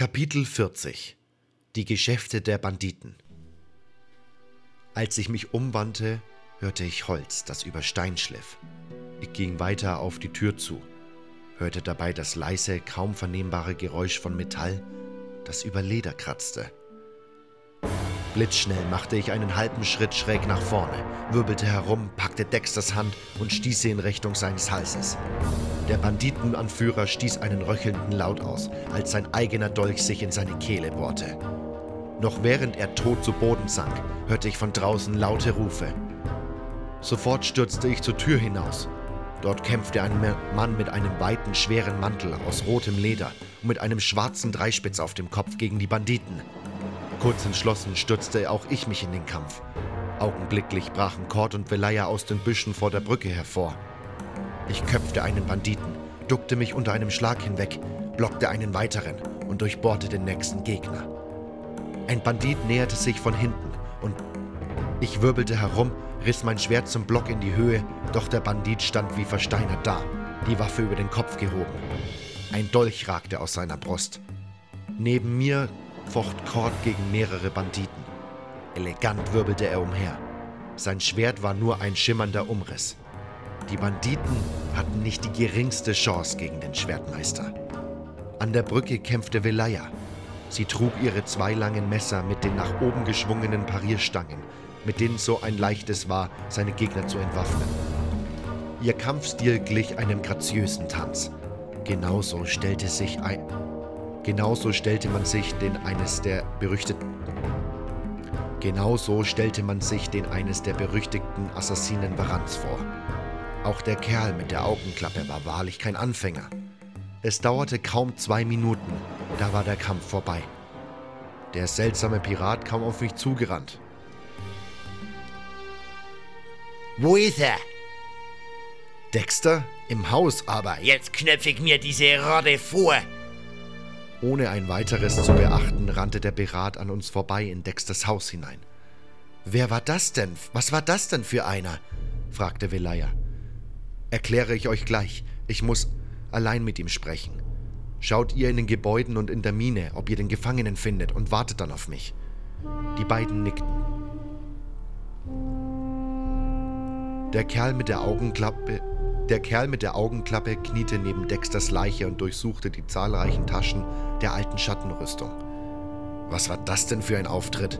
Kapitel 40 Die Geschäfte der Banditen Als ich mich umwandte, hörte ich Holz, das über Stein schliff. Ich ging weiter auf die Tür zu, hörte dabei das leise, kaum vernehmbare Geräusch von Metall, das über Leder kratzte. Blitzschnell machte ich einen halben Schritt schräg nach vorne, wirbelte herum, packte Dexters Hand und stieß sie in Richtung seines Halses. Der Banditenanführer stieß einen röchelnden Laut aus, als sein eigener Dolch sich in seine Kehle bohrte. Noch während er tot zu Boden sank, hörte ich von draußen laute Rufe. Sofort stürzte ich zur Tür hinaus. Dort kämpfte ein Mann mit einem weiten, schweren Mantel aus rotem Leder und mit einem schwarzen Dreispitz auf dem Kopf gegen die Banditen. Kurz entschlossen stürzte auch ich mich in den Kampf. Augenblicklich brachen Cord und Velaya aus den Büschen vor der Brücke hervor. Ich köpfte einen Banditen, duckte mich unter einem Schlag hinweg, blockte einen weiteren und durchbohrte den nächsten Gegner. Ein Bandit näherte sich von hinten und ich wirbelte herum, riss mein Schwert zum Block in die Höhe, doch der Bandit stand wie versteinert da, die Waffe über den Kopf gehoben. Ein Dolch ragte aus seiner Brust. Neben mir focht Cord gegen mehrere Banditen. Elegant wirbelte er umher. Sein Schwert war nur ein schimmernder Umriss. Die Banditen hatten nicht die geringste Chance gegen den Schwertmeister. An der Brücke kämpfte Velaya. Sie trug ihre zwei langen Messer mit den nach oben geschwungenen Parierstangen, mit denen so ein leichtes war, seine Gegner zu entwaffnen. Ihr Kampfstil glich einem graziösen Tanz. Genauso stellte sich ein, Genauso stellte man sich den eines der berüchtigten Genauso stellte man sich den eines der berüchtigten Assassinen Varans vor. Auch der Kerl mit der Augenklappe war wahrlich kein Anfänger. Es dauerte kaum zwei Minuten, da war der Kampf vorbei. Der seltsame Pirat kam auf mich zugerannt. Wo ist er? Dexter? Im Haus aber. Jetzt knöpfe ich mir diese Rotte vor. Ohne ein weiteres zu beachten, rannte der Pirat an uns vorbei in Dexters Haus hinein. Wer war das denn? Was war das denn für einer? fragte Velaya. Erkläre ich euch gleich. Ich muss allein mit ihm sprechen. Schaut ihr in den Gebäuden und in der Mine, ob ihr den Gefangenen findet und wartet dann auf mich. Die beiden nickten. Der Kerl mit der Augenklappe der Kerl mit der Augenklappe kniete neben Dexters Leiche und durchsuchte die zahlreichen Taschen der alten Schattenrüstung. Was war das denn für ein Auftritt?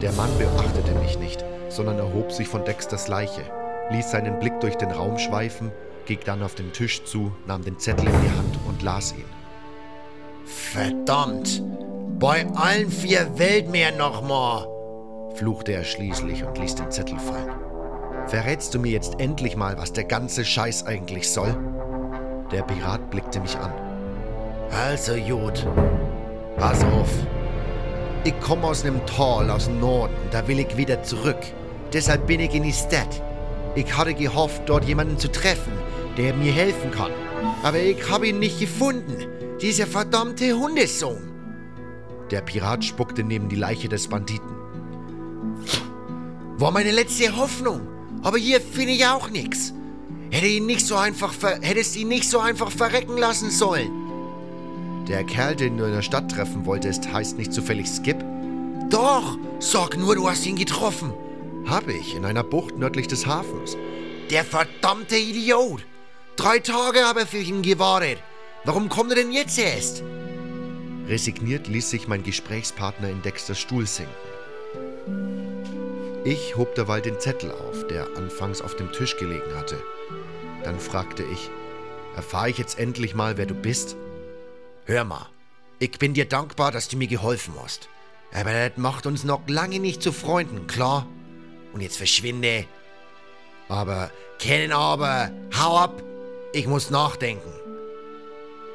Der Mann beachtete mich nicht, sondern erhob sich von Dexters Leiche, ließ seinen Blick durch den Raum schweifen, ging dann auf den Tisch zu, nahm den Zettel in die Hand und las ihn. Verdammt! Bei allen vier Weltmeeren nochmal! fluchte er schließlich und ließ den Zettel fallen. Verrätst du mir jetzt endlich mal, was der ganze Scheiß eigentlich soll? Der Pirat blickte mich an. Also gut, pass auf. Ich komme aus einem Tal aus dem Norden und da will ich wieder zurück. Deshalb bin ich in die Stadt. Ich hatte gehofft, dort jemanden zu treffen, der mir helfen kann. Aber ich habe ihn nicht gefunden. Dieser verdammte Hundesohn. Der Pirat spuckte neben die Leiche des Banditen. War meine letzte Hoffnung. Aber hier finde ich auch nichts. Hätte ihn nicht so einfach hättest ihn nicht so einfach verrecken lassen sollen. Der Kerl, den du in der Stadt treffen wolltest, heißt nicht zufällig Skip? Doch, sag nur, du hast ihn getroffen. Hab ich, in einer Bucht nördlich des Hafens. Der verdammte Idiot. Drei Tage habe ich für ihn gewartet. Warum kommt er denn jetzt erst? Resigniert ließ sich mein Gesprächspartner in Dexters Stuhl sinken. Ich hob derweil den Zettel auf, der anfangs auf dem Tisch gelegen hatte. Dann fragte ich, erfahre ich jetzt endlich mal, wer du bist? Hör mal, ich bin dir dankbar, dass du mir geholfen hast. Aber das macht uns noch lange nicht zu Freunden, klar? Und jetzt verschwinde. Aber, kennen aber, hau ab, ich muss nachdenken.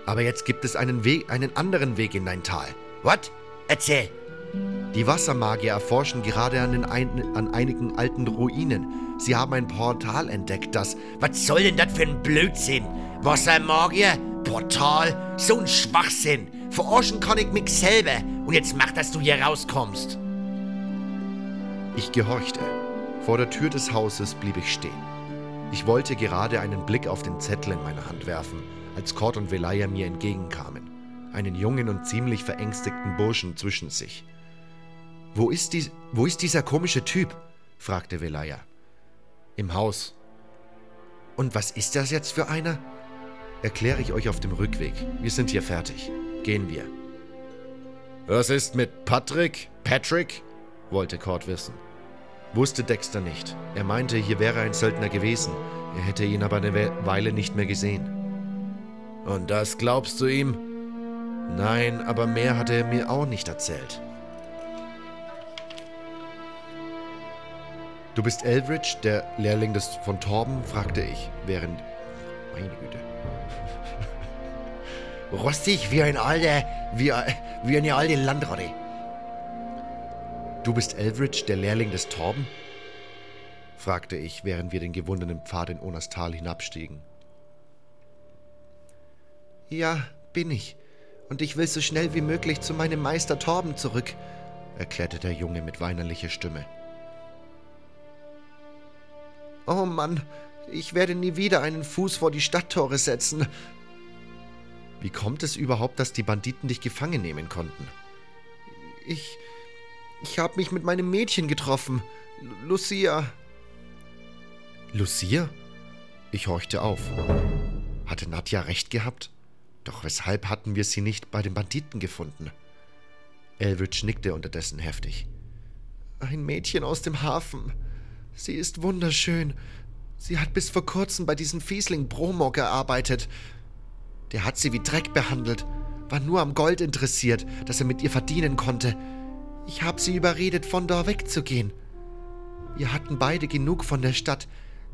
Aber jetzt gibt es einen Weg, einen anderen Weg in dein Tal. Was? Erzähl. Die Wassermagier erforschen gerade an, ein, an einigen alten Ruinen. Sie haben ein Portal entdeckt, das. Was soll denn das für ein Blödsinn? Wassermagier? Portal? So ein Schwachsinn. Verarschen kann ich mich selber. Und jetzt mach, dass du hier rauskommst. Ich gehorchte. Vor der Tür des Hauses blieb ich stehen. Ich wollte gerade einen Blick auf den Zettel in meine Hand werfen, als Cord und Velaya mir entgegenkamen. einen jungen und ziemlich verängstigten Burschen zwischen sich. Wo ist, die, wo ist dieser komische Typ? fragte Velaya. Im Haus. Und was ist das jetzt für einer? Erkläre ich euch auf dem Rückweg. Wir sind hier fertig. Gehen wir. Was ist mit Patrick? Patrick? wollte Cord wissen. Wusste Dexter nicht. Er meinte, hier wäre ein Söldner gewesen. Er hätte ihn aber eine Weile nicht mehr gesehen. Und das glaubst du ihm? Nein, aber mehr hat er mir auch nicht erzählt. Du bist Eldridge, der Lehrling des von Torben? fragte ich, während. Meine Güte. Rostig wie ein alter. wie, wie eine alte Landratte. Du bist Eldridge, der Lehrling des Torben? fragte ich, während wir den gewundenen Pfad in Onas Tal hinabstiegen. Ja, bin ich. Und ich will so schnell wie möglich zu meinem Meister Torben zurück, erklärte der Junge mit weinerlicher Stimme. Oh Mann, ich werde nie wieder einen Fuß vor die Stadttore setzen. Wie kommt es überhaupt, dass die Banditen dich gefangen nehmen konnten? Ich. Ich habe mich mit meinem Mädchen getroffen. Lucia. Lucia? Ich horchte auf. Hatte Nadja recht gehabt? Doch weshalb hatten wir sie nicht bei den Banditen gefunden? Elridge nickte unterdessen heftig. Ein Mädchen aus dem Hafen. Sie ist wunderschön. Sie hat bis vor kurzem bei diesem Fiesling Bromo gearbeitet. Der hat sie wie Dreck behandelt, war nur am Gold interessiert, das er mit ihr verdienen konnte. Ich habe sie überredet, von da wegzugehen. Wir hatten beide genug von der Stadt.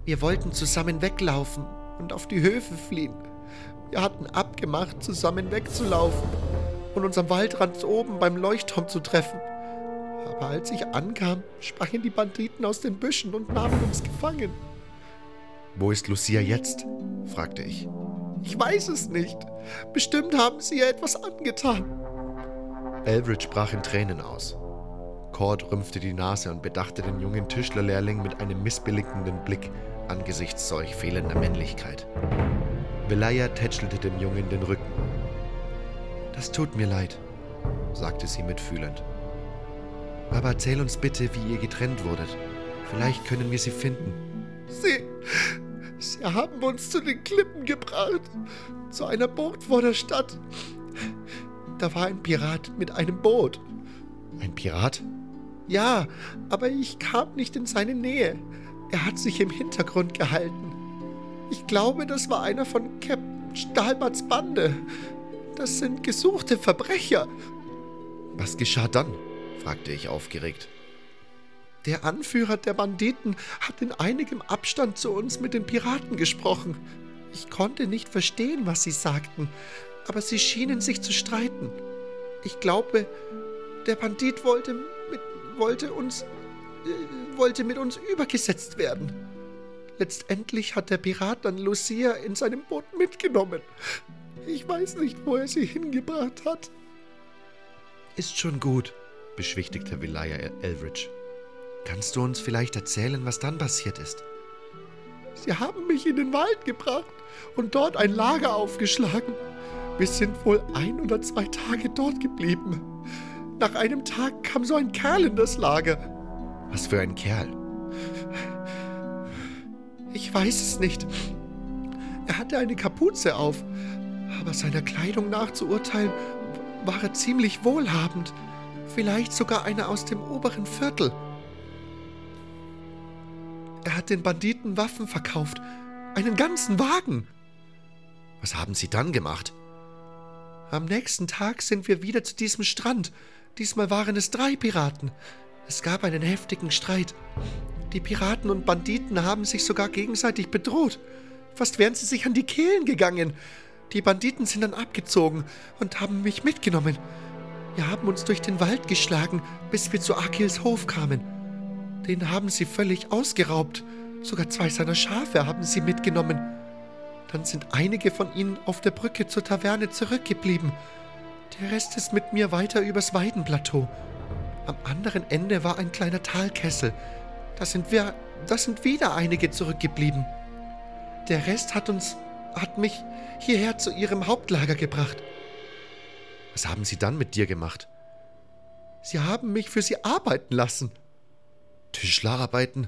Wir wollten zusammen weglaufen und auf die Höfe fliehen. Wir hatten abgemacht, zusammen wegzulaufen und uns am Waldrand oben beim Leuchtturm zu treffen. Aber als ich ankam, sprangen die Banditen aus den Büschen und nahmen uns gefangen. Wo ist Lucia jetzt? fragte ich. Ich weiß es nicht. Bestimmt haben sie ihr etwas angetan. Eldridge brach in Tränen aus. Cord rümpfte die Nase und bedachte den jungen Tischlerlehrling mit einem missbilligenden Blick angesichts solch fehlender Männlichkeit. Velaya tätschelte dem Jungen den Rücken. Das tut mir leid, sagte sie mitfühlend. Aber erzähl uns bitte, wie ihr getrennt wurdet. Vielleicht können wir sie finden. Sie. Sie haben uns zu den Klippen gebracht. Zu einer Bucht vor der Stadt. Da war ein Pirat mit einem Boot. Ein Pirat? Ja, aber ich kam nicht in seine Nähe. Er hat sich im Hintergrund gehalten. Ich glaube, das war einer von Captain Stahlbarts Bande. Das sind gesuchte Verbrecher. Was geschah dann? fragte ich aufgeregt. Der Anführer der Banditen hat in einigem Abstand zu uns mit den Piraten gesprochen. Ich konnte nicht verstehen, was sie sagten, aber sie schienen sich zu streiten. Ich glaube, der Bandit wollte mit, wollte uns, äh, wollte mit uns übergesetzt werden. Letztendlich hat der Pirat dann Lucia in seinem Boot mitgenommen. Ich weiß nicht, wo er sie hingebracht hat. Ist schon gut, beschwichtigte Velaya Elridge. Kannst du uns vielleicht erzählen, was dann passiert ist? Sie haben mich in den Wald gebracht und dort ein Lager aufgeschlagen. Wir sind wohl ein oder zwei Tage dort geblieben. Nach einem Tag kam so ein Kerl in das Lager. Was für ein Kerl? Ich weiß es nicht. Er hatte eine Kapuze auf, aber seiner Kleidung nach zu urteilen, war er ziemlich wohlhabend. Vielleicht sogar einer aus dem oberen Viertel. Er hat den Banditen Waffen verkauft. Einen ganzen Wagen. Was haben Sie dann gemacht? Am nächsten Tag sind wir wieder zu diesem Strand. Diesmal waren es drei Piraten. Es gab einen heftigen Streit. Die Piraten und Banditen haben sich sogar gegenseitig bedroht. Fast wären sie sich an die Kehlen gegangen. Die Banditen sind dann abgezogen und haben mich mitgenommen. Wir haben uns durch den Wald geschlagen, bis wir zu Akils Hof kamen. Den haben sie völlig ausgeraubt. Sogar zwei seiner Schafe haben sie mitgenommen. Dann sind einige von ihnen auf der Brücke zur Taverne zurückgeblieben. Der Rest ist mit mir weiter übers Weidenplateau. Am anderen Ende war ein kleiner Talkessel. Da sind wir, da sind wieder einige zurückgeblieben. Der Rest hat uns, hat mich hierher zu ihrem Hauptlager gebracht. Was haben sie dann mit dir gemacht? Sie haben mich für sie arbeiten lassen. Tischlerarbeiten?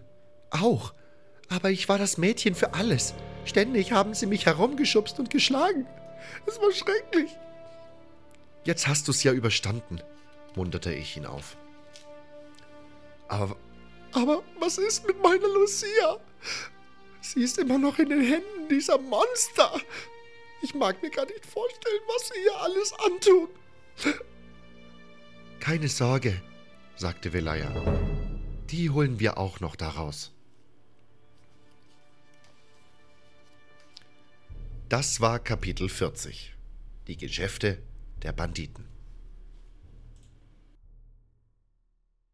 Auch. Aber ich war das Mädchen für alles. Ständig haben sie mich herumgeschubst und geschlagen. Es war schrecklich. Jetzt hast du's ja überstanden, munterte ich ihn auf. Aber, aber was ist mit meiner Lucia? Sie ist immer noch in den Händen dieser Monster. Ich mag mir gar nicht vorstellen, was sie ihr alles antun. Keine Sorge, sagte Velaya. Die holen wir auch noch daraus. Das war Kapitel 40. Die Geschäfte der Banditen.